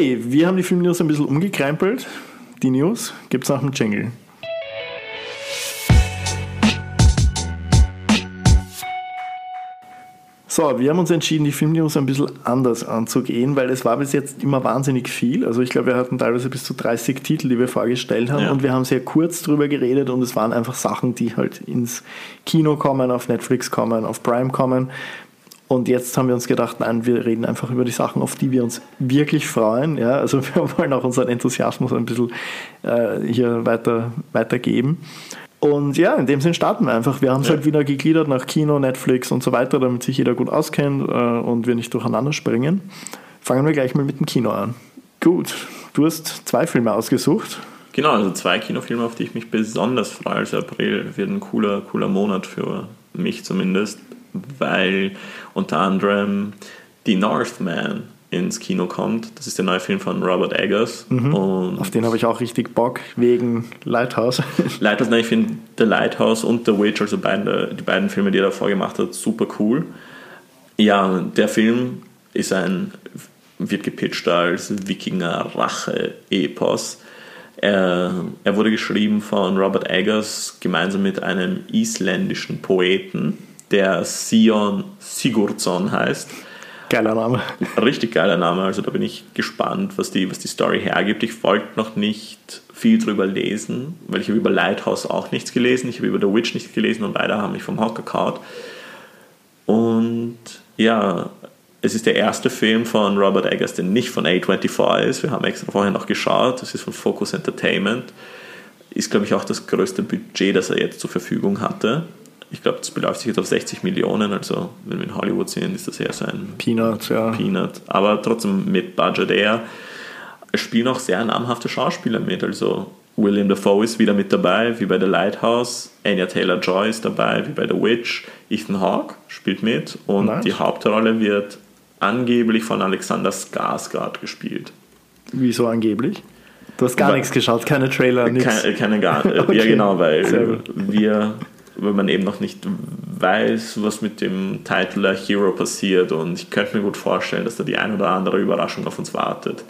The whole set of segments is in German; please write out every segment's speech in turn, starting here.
Okay, wir haben die Filmnews ein bisschen umgekrempelt. Die News gibt es nach dem Jingle. So, wir haben uns entschieden, die Filmnews ein bisschen anders anzugehen, weil es war bis jetzt immer wahnsinnig viel. Also ich glaube, wir hatten teilweise bis zu 30 Titel, die wir vorgestellt haben ja. und wir haben sehr kurz drüber geredet und es waren einfach Sachen, die halt ins Kino kommen, auf Netflix kommen, auf Prime kommen. Und jetzt haben wir uns gedacht, nein, wir reden einfach über die Sachen, auf die wir uns wirklich freuen. Ja, also wir wollen auch unseren Enthusiasmus ein bisschen äh, hier weiter, weitergeben. Und ja, in dem Sinn starten wir einfach. Wir haben es ja. halt wieder gegliedert nach Kino, Netflix und so weiter, damit sich jeder gut auskennt äh, und wir nicht durcheinander springen. Fangen wir gleich mal mit dem Kino an. Gut, du hast zwei Filme ausgesucht. Genau, also zwei Kinofilme, auf die ich mich besonders freue. Also April wird ein cooler, cooler Monat für mich zumindest, weil unter anderem die Northman ins Kino kommt. Das ist der neue Film von Robert Eggers. Mhm. Auf den habe ich auch richtig Bock, wegen Lighthouse. Lighthouse, nein, ich finde The Lighthouse und The Witch, also beide, die beiden Filme, die er davor gemacht hat, super cool. Ja, der Film ist ein, wird gepitcht als Wikinger-Rache-Epos. Er, er wurde geschrieben von Robert Eggers gemeinsam mit einem isländischen Poeten, der Sion Sigurdsson heißt Geiler Name. Richtig geiler Name, also da bin ich gespannt, was die, was die Story hergibt. Ich wollte noch nicht viel drüber lesen, weil ich habe über Lighthouse auch nichts gelesen, ich habe über The Witch nichts gelesen und beide haben mich vom Hocker kaut. Und ja, es ist der erste Film von Robert Eggers, der nicht von A24 ist. Wir haben extra vorher noch geschaut. Das ist von Focus Entertainment. Ist, glaube ich, auch das größte Budget, das er jetzt zur Verfügung hatte ich glaube, das beläuft sich jetzt auf 60 Millionen, also wenn wir in Hollywood sehen, ist das eher so ein Peanut, ja. Peanut, aber trotzdem mit Budget eher. Es spielen auch sehr namhafte Schauspieler mit, also William Dafoe ist wieder mit dabei, wie bei The Lighthouse, Anya Taylor-Joy ist dabei, wie bei The Witch, Ethan Hawke spielt mit und nice. die Hauptrolle wird angeblich von Alexander Skarsgård gespielt. Wieso angeblich? Du hast gar weil, nichts geschaut, keine Trailer, nichts. Keine, keine gar, okay. Ja, genau, weil wir weil man eben noch nicht weiß, was mit dem Titel Hero passiert. Und ich könnte mir gut vorstellen, dass da die ein oder andere Überraschung auf uns wartet.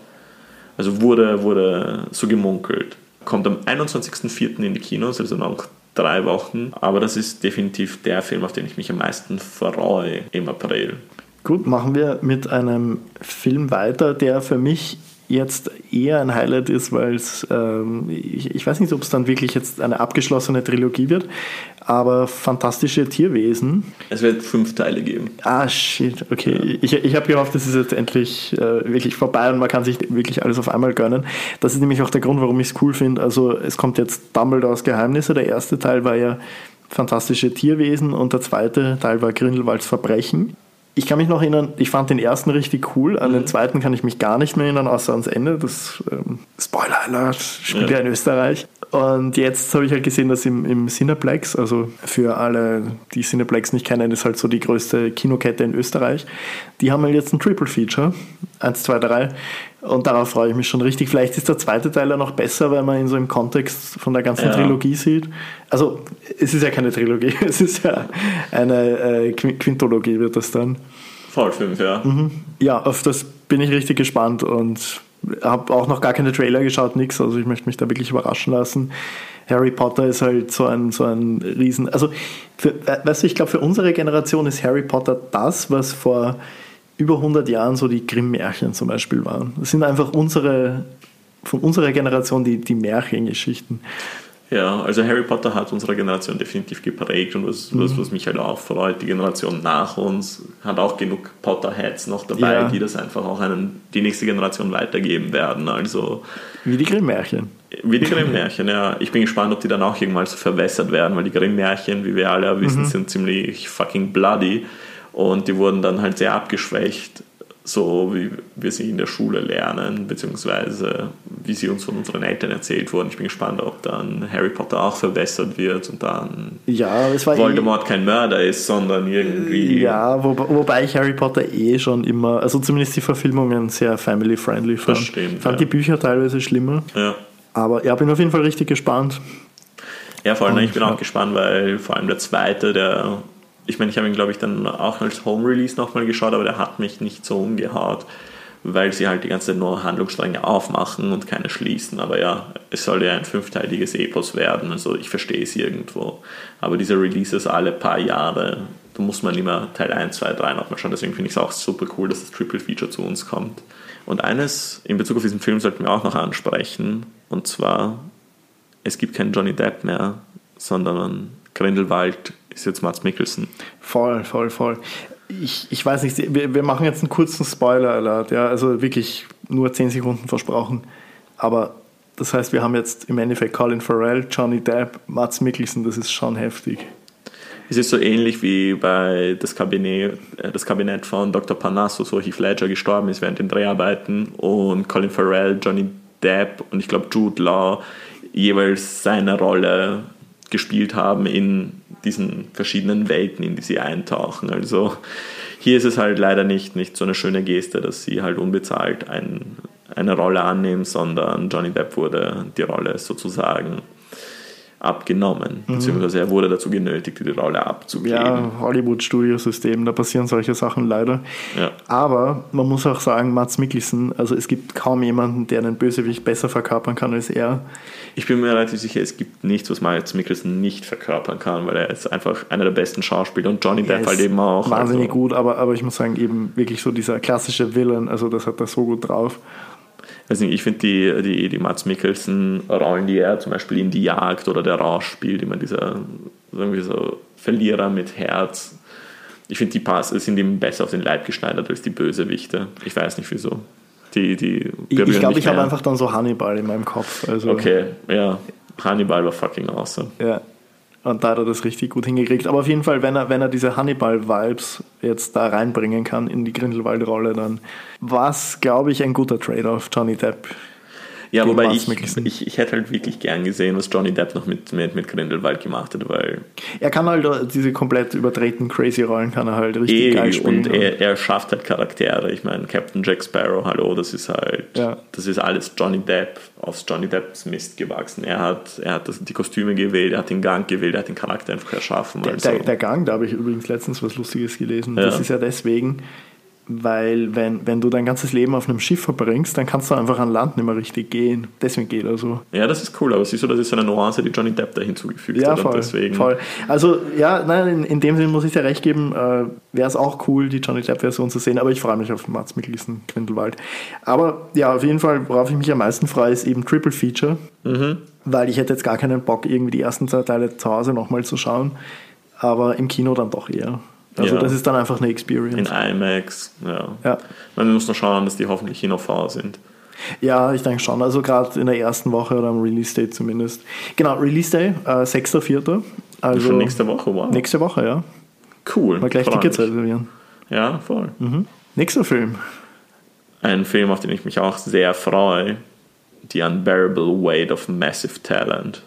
Also wurde, wurde so gemunkelt. Kommt am 21.04. in die Kinos, also noch drei Wochen. Aber das ist definitiv der Film, auf den ich mich am meisten freue im April. Gut, machen wir mit einem Film weiter, der für mich jetzt eher ein Highlight ist, weil es, ähm, ich, ich, weiß nicht, ob es dann wirklich jetzt eine abgeschlossene Trilogie wird, aber fantastische Tierwesen. Es wird fünf Teile geben. Ah, shit, okay. Ja. Ich, ich habe gehofft, es ist jetzt endlich äh, wirklich vorbei und man kann sich wirklich alles auf einmal gönnen. Das ist nämlich auch der Grund, warum ich es cool finde. Also es kommt jetzt Dumbledores Geheimnisse. Der erste Teil war ja fantastische Tierwesen und der zweite Teil war Grindelwalds Verbrechen ich kann mich noch erinnern, ich fand den ersten richtig cool, an den mhm. zweiten kann ich mich gar nicht mehr erinnern, außer ans Ende. Das ähm, Spoiler Alert spielt ja. in Österreich. Und jetzt habe ich halt gesehen, dass im, im Cineplex, also für alle, die Cineplex nicht kennen, ist halt so die größte Kinokette in Österreich. Die haben halt jetzt ein Triple Feature. Eins, zwei, drei. Und darauf freue ich mich schon richtig. Vielleicht ist der zweite Teil ja noch besser, weil man ihn so im Kontext von der ganzen ja. Trilogie sieht. Also, es ist ja keine Trilogie, es ist ja eine äh, Quintologie, wird das dann. Voll fünf, ja. Mhm. Ja, auf das bin ich richtig gespannt und habe auch noch gar keine Trailer geschaut, nichts. Also ich möchte mich da wirklich überraschen lassen. Harry Potter ist halt so ein, so ein Riesen. Also, für, weißt du, ich glaube, für unsere Generation ist Harry Potter das, was vor über 100 Jahren so die Grimm-Märchen zum Beispiel waren. Das sind einfach unsere, von unserer Generation die, die Märchengeschichten. Ja, also Harry Potter hat unsere Generation definitiv geprägt und was, mhm. was, was mich halt auch freut, die Generation nach uns hat auch genug Potterheads noch dabei, ja. die das einfach auch einen, die nächste Generation weitergeben werden. Also wie die Grimm-Märchen. Wie die Grimm-Märchen, ja. Ich bin gespannt, ob die dann auch irgendwann so verwässert werden, weil die Grimm-Märchen, wie wir alle wissen, mhm. sind ziemlich fucking bloody und die wurden dann halt sehr abgeschwächt so wie wir sie in der Schule lernen, beziehungsweise wie sie uns von unseren Eltern erzählt wurden. Ich bin gespannt, ob dann Harry Potter auch verbessert wird und dann ja, war Voldemort eh, kein Mörder ist, sondern irgendwie. Ja, wo, wobei ich Harry Potter eh schon immer, also zumindest die Verfilmungen sehr family-friendly fand. Das stimmt. Ich fand ja. die Bücher teilweise schlimmer. Ja. Aber ja, bin auf jeden Fall richtig gespannt. Ja, vor allem, und, ich bin ja. auch gespannt, weil vor allem der zweite, der ich meine, ich habe ihn, glaube ich, dann auch als Home Release nochmal geschaut, aber der hat mich nicht so umgehaut. weil sie halt die ganze Zeit nur Handlungsstränge aufmachen und keine schließen. Aber ja, es soll ja ein fünfteiliges Epos werden, also ich verstehe es irgendwo. Aber diese Releases alle paar Jahre, da muss man immer Teil 1, 2, 3 nochmal schauen. Deswegen finde ich es auch super cool, dass das Triple Feature zu uns kommt. Und eines in Bezug auf diesen Film sollten wir auch noch ansprechen, und zwar, es gibt keinen Johnny Depp mehr, sondern Grindelwald ist jetzt Mats Mikkelsen. Voll, voll, voll. Ich, ich weiß nicht, wir, wir machen jetzt einen kurzen Spoiler-Alert, ja, also wirklich nur 10 Sekunden versprochen. Aber das heißt, wir haben jetzt im Endeffekt Colin Farrell, Johnny Depp, Mats Mikkelsen, das ist schon heftig. Es ist so ähnlich wie bei das Kabinett, äh, das Kabinett von Dr. Parnassus, wo Heath Ledger gestorben ist während den Dreharbeiten und Colin Farrell, Johnny Depp und ich glaube Jude Law jeweils seine Rolle gespielt haben in diesen verschiedenen Welten, in die sie eintauchen. Also hier ist es halt leider nicht, nicht so eine schöne Geste, dass sie halt unbezahlt ein, eine Rolle annehmen, sondern Johnny Depp wurde die Rolle sozusagen abgenommen, mhm. beziehungsweise er wurde dazu genötigt, die Rolle abzugeben. Ja, Hollywood-Studiosystem, da passieren solche Sachen leider. Ja. Aber man muss auch sagen, Mats Mikkelsen, also es gibt kaum jemanden, der einen Bösewicht besser verkörpern kann als er. Ich bin mir relativ sicher, es gibt nichts, was Mats Mikkelsen nicht verkörpern kann, weil er ist einfach einer der besten Schauspieler und Johnny Depp halt eben auch. Wahnsinnig also. gut, aber, aber ich muss sagen, eben wirklich so dieser klassische Villain, also das hat er so gut drauf weiß nicht, ich finde die, die, die Mats Mikkelsen-Rollen, die er zum Beispiel in Die Jagd oder Der Rausch spielt, immer dieser irgendwie so Verlierer mit Herz. Ich finde, die Pass sind ihm besser auf den Leib geschneidert als die Bösewichte. Ich weiß nicht wieso. Die, die ich glaube, ich habe einfach dann so Hannibal in meinem Kopf. Also okay, ja. Hannibal war fucking awesome. Ja. Und da hat er das richtig gut hingekriegt. Aber auf jeden Fall, wenn er, wenn er diese Hannibal-Vibes jetzt da reinbringen kann in die Grindelwald-Rolle, dann war es, glaube ich, ein guter Trade-off, Johnny Depp ja, wobei ich, ich, ich hätte halt wirklich gern gesehen, was Johnny Depp noch mit, mit, mit Grindelwald gemacht hat, weil. Er kann halt diese komplett übertreten crazy Rollen, kann er halt richtig eh, geil spielen. Und er, er schafft halt Charaktere. Ich meine, Captain Jack Sparrow, hallo, das ist halt. Ja. Das ist alles Johnny Depp aufs Johnny Depps Mist gewachsen. Er hat, er hat das, die Kostüme gewählt, er hat den Gang gewählt, er hat den Charakter einfach erschaffen. Also. Der, der, Gang, da habe ich übrigens letztens was Lustiges gelesen. Ja. Das ist ja deswegen, weil wenn, wenn du dein ganzes Leben auf einem Schiff verbringst, dann kannst du einfach an Land nicht mehr richtig gehen. Deswegen geht er so. Ja, das ist cool, aber siehst du, das ist so eine Nuance, die Johnny Depp da hinzugefügt ja, hat. Voll, deswegen voll. Also, ja, nein, in, in dem Sinne muss ich dir recht geben, äh, wäre es auch cool, die Johnny Depp-Version zu sehen, aber ich freue mich auf Mats Mikkelsen, Grindelwald. Aber ja, auf jeden Fall, worauf ich mich am meisten freue, ist eben Triple Feature, mhm. weil ich hätte jetzt gar keinen Bock, irgendwie die ersten zwei Teile zu Hause nochmal zu schauen, aber im Kino dann doch eher. Also ja. das ist dann einfach eine Experience. In IMAX, ja. ja. Man muss nur schauen, dass die hoffentlich noch vor sind. Ja, ich denke schon. Also gerade in der ersten Woche oder am Release Day zumindest. Genau, Release Day, äh, 6.4. Also Schon nächste Woche, wow. Nächste Woche, ja. Cool. Mal gleich Tickets reservieren. Ja, voll. Mhm. Nächster Film. Ein Film, auf den ich mich auch sehr freue. The Unbearable Weight of Massive Talent.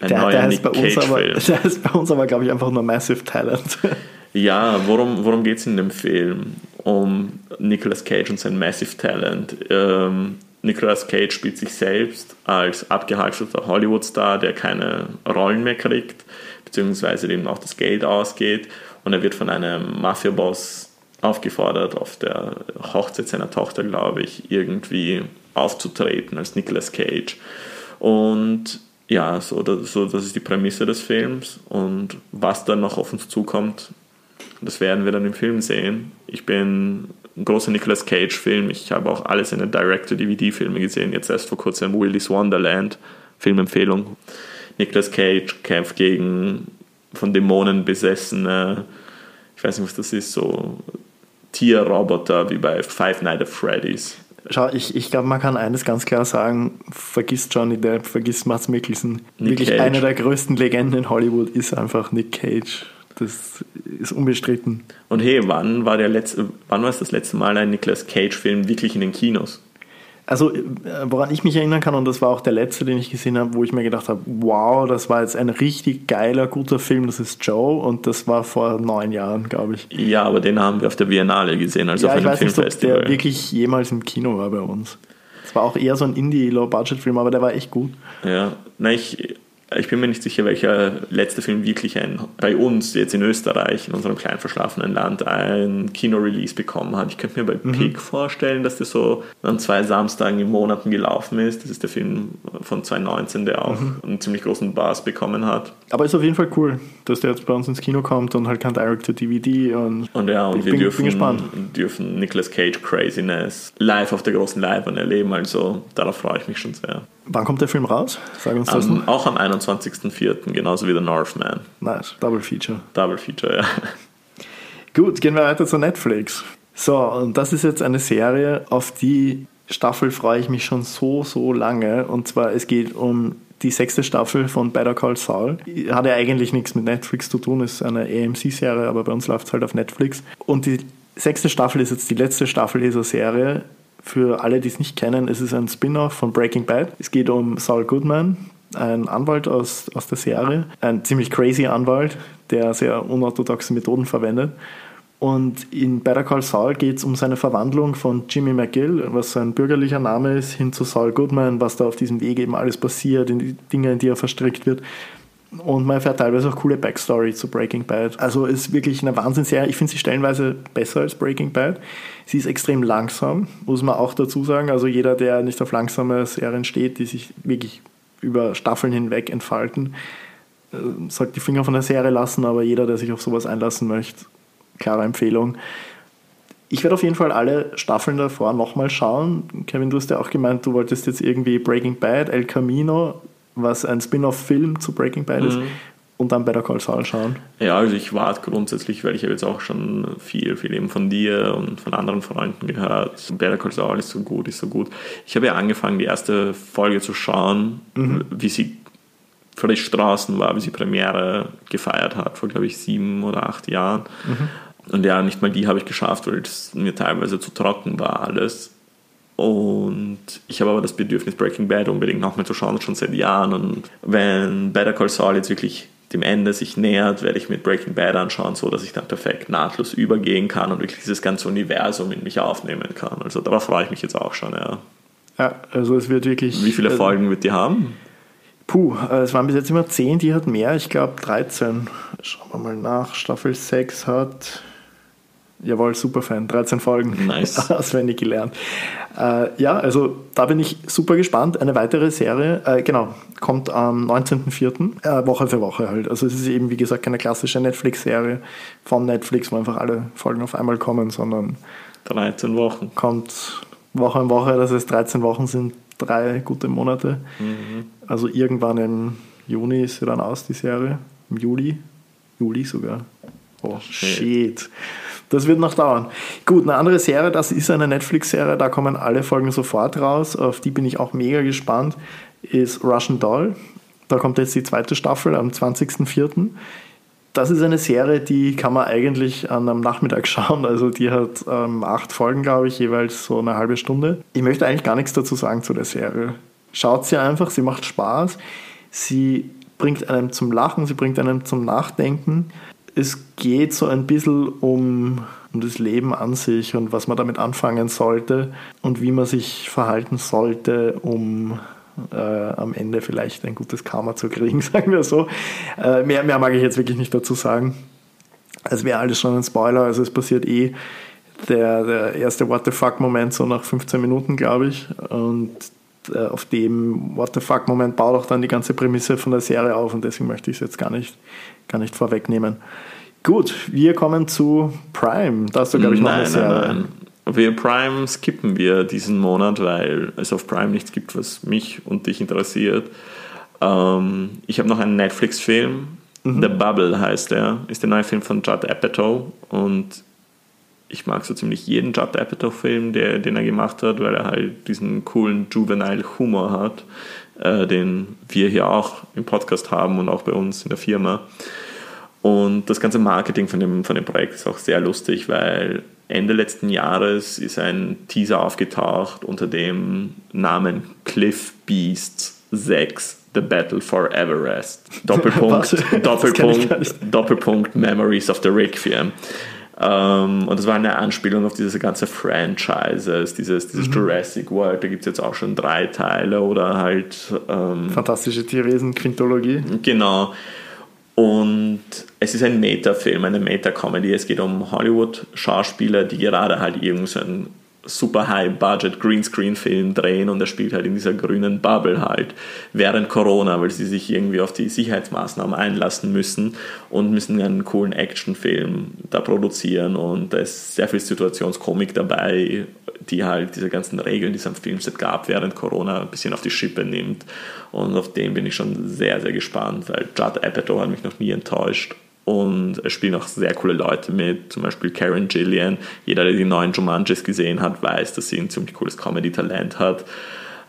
Ein der, neuer der Nick Cage-Film. Der ist bei uns aber, glaube ich, einfach nur Massive Talent. Ja, worum, worum geht es in dem Film? Um Nicolas Cage und sein Massive Talent. Ähm, Nicolas Cage spielt sich selbst als abgehalfterter Hollywood-Star, der keine Rollen mehr kriegt, beziehungsweise dem auch das Geld ausgeht. Und er wird von einem Mafia-Boss aufgefordert, auf der Hochzeit seiner Tochter, glaube ich, irgendwie aufzutreten als Nicolas Cage. Und ja, so, so, das ist die Prämisse des Films. Und was dann noch auf uns zukommt, das werden wir dann im Film sehen. Ich bin ein großer Nicolas Cage-Film. Ich habe auch alle seine Direct-to-DVD-Filme gesehen. Jetzt erst vor kurzem Willy's Wonderland. Filmempfehlung. Nicolas Cage kämpft gegen von Dämonen besessene, ich weiß nicht, was das ist, so Tierroboter wie bei Five Nights at Freddy's. Schau, ich, ich glaube, man kann eines ganz klar sagen: vergiss Johnny Depp, vergiss Mats Mikkelsen. Nick Wirklich Cage. eine der größten Legenden in Hollywood ist einfach Nick Cage. Das ist unbestritten. Und hey, wann war der letzte, wann war es das letzte Mal ein Nicolas Cage-Film wirklich in den Kinos? Also, äh, woran ich mich erinnern kann, und das war auch der letzte, den ich gesehen habe, wo ich mir gedacht habe, wow, das war jetzt ein richtig geiler, guter Film, das ist Joe, und das war vor neun Jahren, glaube ich. Ja, aber den haben wir auf der Biennale gesehen, also ja, auf einem ich weiß Filmfestival. Nicht, ob der wirklich jemals im Kino war bei uns. Es war auch eher so ein Indie-Low-Budget-Film, aber der war echt gut. Ja, na, ich, Ich bin mir nicht sicher, welcher letzte Film wirklich ein, bei uns jetzt in Österreich, in unserem kleinen verschlafenen Land, ein Kino-Release bekommen hat. Ich könnte mir bei mhm. Pig vorstellen, dass der so an zwei Samstagen im Monaten gelaufen ist. Das ist der Film von 2019, der auch mhm. einen ziemlich großen Buzz bekommen hat. Aber ist auf jeden Fall cool, dass der jetzt bei uns ins Kino kommt und halt kein Direct-to-DVD und, und ja, und wir bin, dürfen, bin dürfen Nicolas Cage Craziness live auf der großen Leinwand erleben, also darauf freue ich mich schon sehr. Wann kommt der Film raus? Sag uns das um, Auch am 21.04., genauso wie The Northman. Nice, Double Feature. Double Feature, ja. Gut, gehen wir weiter zu Netflix. So, und das ist jetzt eine Serie, auf die Staffel freue ich mich schon so, so lange. Und zwar, es geht um die sechste Staffel von Better Call Saul. Hat ja eigentlich nichts mit Netflix zu tun, ist eine AMC-Serie, aber bei uns läuft es halt auf Netflix. Und die sechste Staffel ist jetzt die letzte Staffel dieser Serie. Für alle, die es nicht kennen, es ist ein Spin-off von Breaking Bad. Es geht um Saul Goodman, ein Anwalt aus, aus der Serie, ein ziemlich crazy Anwalt, der sehr unorthodoxe Methoden verwendet. Und in Better Call Saul geht es um seine Verwandlung von Jimmy McGill, was sein bürgerlicher Name ist, hin zu Saul Goodman, was da auf diesem Weg eben alles passiert, in die Dinge, in die er verstrickt wird. Und man erfährt teilweise auch coole Backstory zu Breaking Bad. Also ist wirklich eine Wahnsinnsserie. Ich finde sie stellenweise besser als Breaking Bad. Sie ist extrem langsam, muss man auch dazu sagen. Also jeder, der nicht auf langsame Serien steht, die sich wirklich über Staffeln hinweg entfalten, äh, sollte die Finger von der Serie lassen. Aber jeder, der sich auf sowas einlassen möchte, klare Empfehlung. Ich werde auf jeden Fall alle Staffeln davor nochmal schauen. Kevin, du hast ja auch gemeint, du wolltest jetzt irgendwie Breaking Bad, El Camino was ein Spin-off-Film zu Breaking Bad ist. Mhm. Und dann Better Call Saul schauen. Ja, also ich warte grundsätzlich, weil ich habe jetzt auch schon viel, viel eben von dir und von anderen Freunden gehört. Better Call Saul ist so gut, ist so gut. Ich habe ja angefangen, die erste Folge zu schauen, mhm. wie sie frisch draußen war, wie sie Premiere gefeiert hat, vor glaube ich sieben oder acht Jahren. Mhm. Und ja, nicht mal die habe ich geschafft, weil es mir teilweise zu trocken war alles. Und ich habe aber das Bedürfnis, Breaking Bad unbedingt nochmal zu schauen, schon seit Jahren. Und wenn Better Call Saul jetzt wirklich dem Ende sich nähert, werde ich mit Breaking Bad anschauen, so dass ich dann perfekt nahtlos übergehen kann und wirklich dieses ganze Universum in mich aufnehmen kann. Also darauf freue ich mich jetzt auch schon, ja. Ja, also es wird wirklich. Wie viele äh, Folgen wird die haben? Puh, äh, es waren bis jetzt immer 10, die hat mehr, ich glaube 13. Schauen wir mal nach. Staffel 6 hat Jawohl, super Fan. 13 Folgen nice. auswendig gelernt. Äh, ja, also da bin ich super gespannt. Eine weitere Serie, äh, genau, kommt am 19.04. Äh, Woche für Woche halt. Also es ist eben, wie gesagt, keine klassische Netflix-Serie von Netflix, wo einfach alle Folgen auf einmal kommen, sondern 13 Wochen. Kommt Woche in Woche, das heißt 13 Wochen sind drei gute Monate. Mhm. Also irgendwann im Juni ist sie dann aus, die Serie. Im Juli. Juli sogar. Oh, shit. Das wird noch dauern. Gut, eine andere Serie, das ist eine Netflix-Serie, da kommen alle Folgen sofort raus. Auf die bin ich auch mega gespannt, ist Russian Doll. Da kommt jetzt die zweite Staffel am 20.04. Das ist eine Serie, die kann man eigentlich an einem Nachmittag schauen. Also die hat ähm, acht Folgen, glaube ich, jeweils so eine halbe Stunde. Ich möchte eigentlich gar nichts dazu sagen zu der Serie. Schaut sie einfach, sie macht Spaß. Sie bringt einem zum Lachen, sie bringt einem zum Nachdenken es geht so ein bisschen um, um das Leben an sich und was man damit anfangen sollte und wie man sich verhalten sollte, um äh, am Ende vielleicht ein gutes Karma zu kriegen, sagen wir so. Äh, mehr, mehr mag ich jetzt wirklich nicht dazu sagen. Es wäre alles schon ein Spoiler, also es passiert eh der, der erste What the fuck-Moment so nach 15 Minuten, glaube ich. Und auf dem What the fuck-Moment baut auch dann die ganze Prämisse von der Serie auf und deswegen möchte ich es jetzt gar nicht, gar nicht vorwegnehmen. Gut, wir kommen zu Prime. Da hast du, glaube ich, noch nein, eine Serie. Nein, nein. Wir Prime skippen wir diesen Monat, weil es auf Prime nichts gibt, was mich und dich interessiert. Ähm, ich habe noch einen Netflix-Film, mhm. The Bubble heißt er, ist der neue Film von Judd Apatow und ich mag so ziemlich jeden Judd Apatow-Film, den er gemacht hat, weil er halt diesen coolen Juvenile Humor hat, äh, den wir hier auch im Podcast haben und auch bei uns in der Firma. Und das ganze Marketing von dem, von dem Projekt ist auch sehr lustig, weil Ende letzten Jahres ist ein Teaser aufgetaucht unter dem Namen Cliff Beasts 6 The Battle for Everest. Doppelpunkt, Doppelpunkt, Doppelpunkt Memories of the Requiem. Ähm, und das war eine Anspielung auf diese ganze Franchises, dieses, dieses mhm. Jurassic World, da gibt es jetzt auch schon drei Teile oder halt. Ähm, Fantastische Tierwesen, Quintologie. Genau. Und es ist ein Meta-Film, eine Meta-Comedy. Es geht um Hollywood-Schauspieler, die gerade halt irgendeinen super High-Budget Greenscreen-Film drehen und er spielt halt in dieser grünen Bubble halt während Corona, weil sie sich irgendwie auf die Sicherheitsmaßnahmen einlassen müssen und müssen einen coolen Actionfilm da produzieren und da ist sehr viel Situationskomik dabei, die halt diese ganzen Regeln, die es am Filmset gab während Corona ein bisschen auf die Schippe nimmt und auf den bin ich schon sehr, sehr gespannt, weil Judd Apatow hat mich noch nie enttäuscht und es spielen auch sehr coole Leute mit, zum Beispiel Karen Gillian. Jeder, der die neuen Jumanjis gesehen hat, weiß, dass sie ein ziemlich cooles Comedy-Talent hat.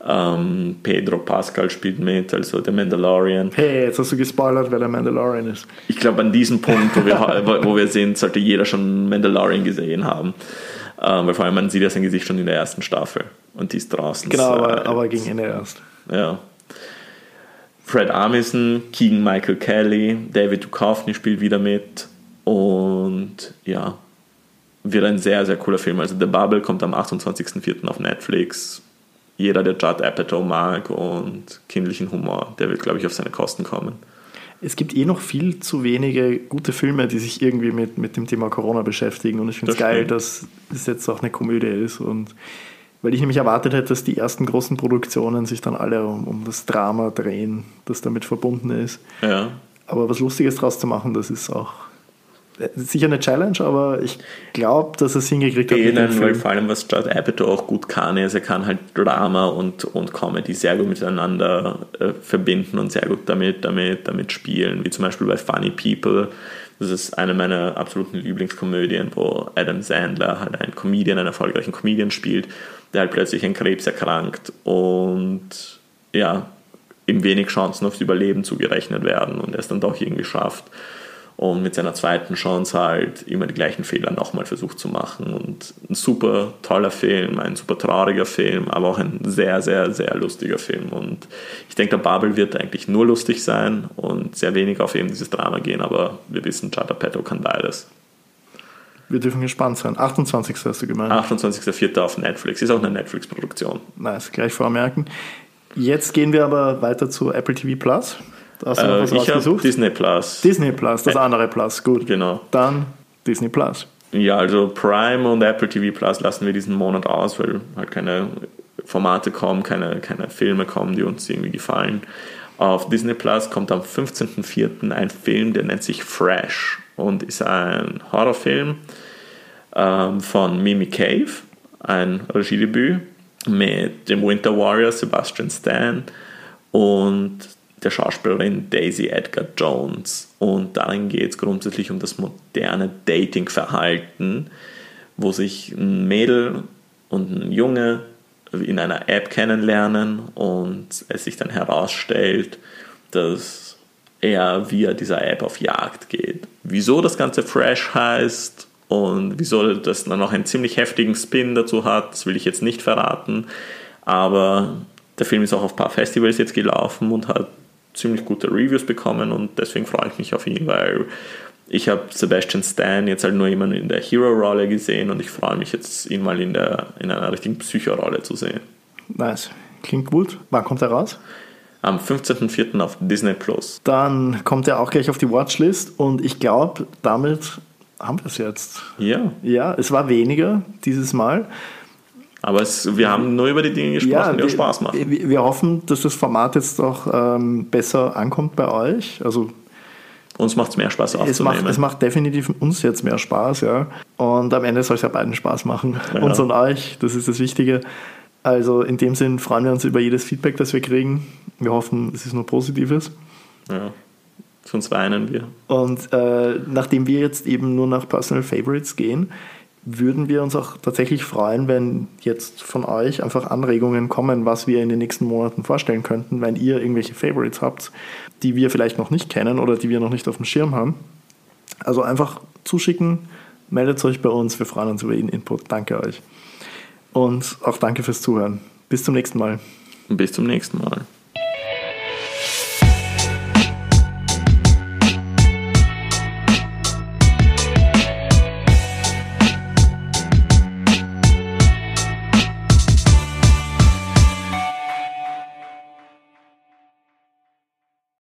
Ähm, Pedro Pascal spielt mit, also der Mandalorian. Hey, jetzt hast du gespoilert, wer der Mandalorian ist. Ich glaube, an diesem Punkt, wo wir, wo wir sind, sollte jeder schon Mandalorian gesehen haben. Ähm, weil vor allem man sieht ja sein Gesicht schon in der ersten Staffel und die ist draußen. Genau, aber, aber gegen Ende erst. Ja. Fred Armisen, Keegan Michael Kelly, David Duchovny spielt wieder mit und ja, wird ein sehr, sehr cooler Film. Also The Bubble kommt am 28.04. auf Netflix. Jeder, der Judd Apatow mag und kindlichen Humor, der wird, glaube ich, auf seine Kosten kommen. Es gibt eh noch viel zu wenige gute Filme, die sich irgendwie mit, mit dem Thema Corona beschäftigen. Und ich finde es geil, dass es jetzt auch eine Komödie ist. Und weil ich nämlich erwartet hätte, dass die ersten großen Produktionen sich dann alle um, um das Drama drehen, das damit verbunden ist. Ja. Aber was Lustiges draus zu machen, das ist auch äh, sicher eine Challenge, aber ich glaube, dass er es hingekriegt hat. Denen, weil vor allem, was Judd Apatow auch gut kann, ist, er kann halt Drama und, und Comedy sehr gut miteinander äh, verbinden und sehr gut damit, damit, damit spielen, wie zum Beispiel bei Funny People. Das ist eine meiner absoluten Lieblingskomödien, wo Adam Sandler halt einen Comedian, einen erfolgreichen Comedian spielt der halt plötzlich an Krebs erkrankt und ja, ihm wenig Chancen aufs Überleben zugerechnet werden und er es dann doch irgendwie schafft und mit seiner zweiten Chance halt immer die gleichen Fehler nochmal versucht zu machen. Und ein super toller Film, ein super trauriger Film, aber auch ein sehr, sehr, sehr lustiger Film. Und ich denke, der Babel wird eigentlich nur lustig sein und sehr wenig auf eben dieses Drama gehen, aber wir wissen, Chata Petto kann beides. Wir dürfen gespannt sein. 28. hast du gemeint. 28.04. auf Netflix. Ist auch eine Netflix-Produktion. Nice, gleich vormerken. Jetzt gehen wir aber weiter zu Apple TV Plus. Hast du noch äh, was ich rausgesucht? Disney Plus. Disney Plus, das andere Plus, gut. Genau. Dann Disney Plus. Ja, also Prime und Apple TV Plus lassen wir diesen Monat aus, weil halt keine Formate kommen, keine, keine Filme kommen, die uns irgendwie gefallen. Auf Disney Plus kommt am 15.04. ein Film, der nennt sich Fresh und ist ein Horrorfilm ähm, von Mimi Cave, ein Regiedebüt mit dem Winter Warrior Sebastian Stan und der Schauspielerin Daisy Edgar Jones. Und darin geht es grundsätzlich um das moderne Dating-Verhalten, wo sich ein Mädel und ein Junge in einer App kennenlernen und es sich dann herausstellt, dass er via dieser App auf Jagd geht. Wieso das Ganze Fresh heißt und wieso das dann noch einen ziemlich heftigen Spin dazu hat, das will ich jetzt nicht verraten. Aber der Film ist auch auf ein paar Festivals jetzt gelaufen und hat ziemlich gute Reviews bekommen und deswegen freue ich mich auf ihn, weil ich habe Sebastian Stan jetzt halt nur jemanden in der Hero-Rolle gesehen und ich freue mich jetzt, ihn mal in, der, in einer richtigen Psycho-Rolle zu sehen. Nice. Klingt gut. Wann kommt er raus? am 15.04. auf Disney Plus. Dann kommt er auch gleich auf die Watchlist und ich glaube, damit haben wir es jetzt. Ja. Ja, es war weniger dieses Mal. Aber es, wir haben nur über die Dinge gesprochen, ja, die auch Spaß machen. Wir, wir hoffen, dass das Format jetzt auch ähm, besser ankommt bei euch. Also uns macht es mehr Spaß aufzunehmen. Es macht, es macht definitiv uns jetzt mehr Spaß, ja. Und am Ende soll es ja beiden Spaß machen. Ja. Uns und euch, das ist das Wichtige. Also in dem Sinn freuen wir uns über jedes Feedback, das wir kriegen. Wir hoffen, es ist nur Positives. Ja, sonst weinen wir. Und äh, nachdem wir jetzt eben nur nach Personal Favorites gehen, würden wir uns auch tatsächlich freuen, wenn jetzt von euch einfach Anregungen kommen, was wir in den nächsten Monaten vorstellen könnten, wenn ihr irgendwelche Favorites habt, die wir vielleicht noch nicht kennen oder die wir noch nicht auf dem Schirm haben. Also einfach zuschicken, meldet euch bei uns, wir freuen uns über jeden Input. Danke euch. Und auch danke fürs Zuhören. Bis zum nächsten Mal. Bis zum nächsten Mal.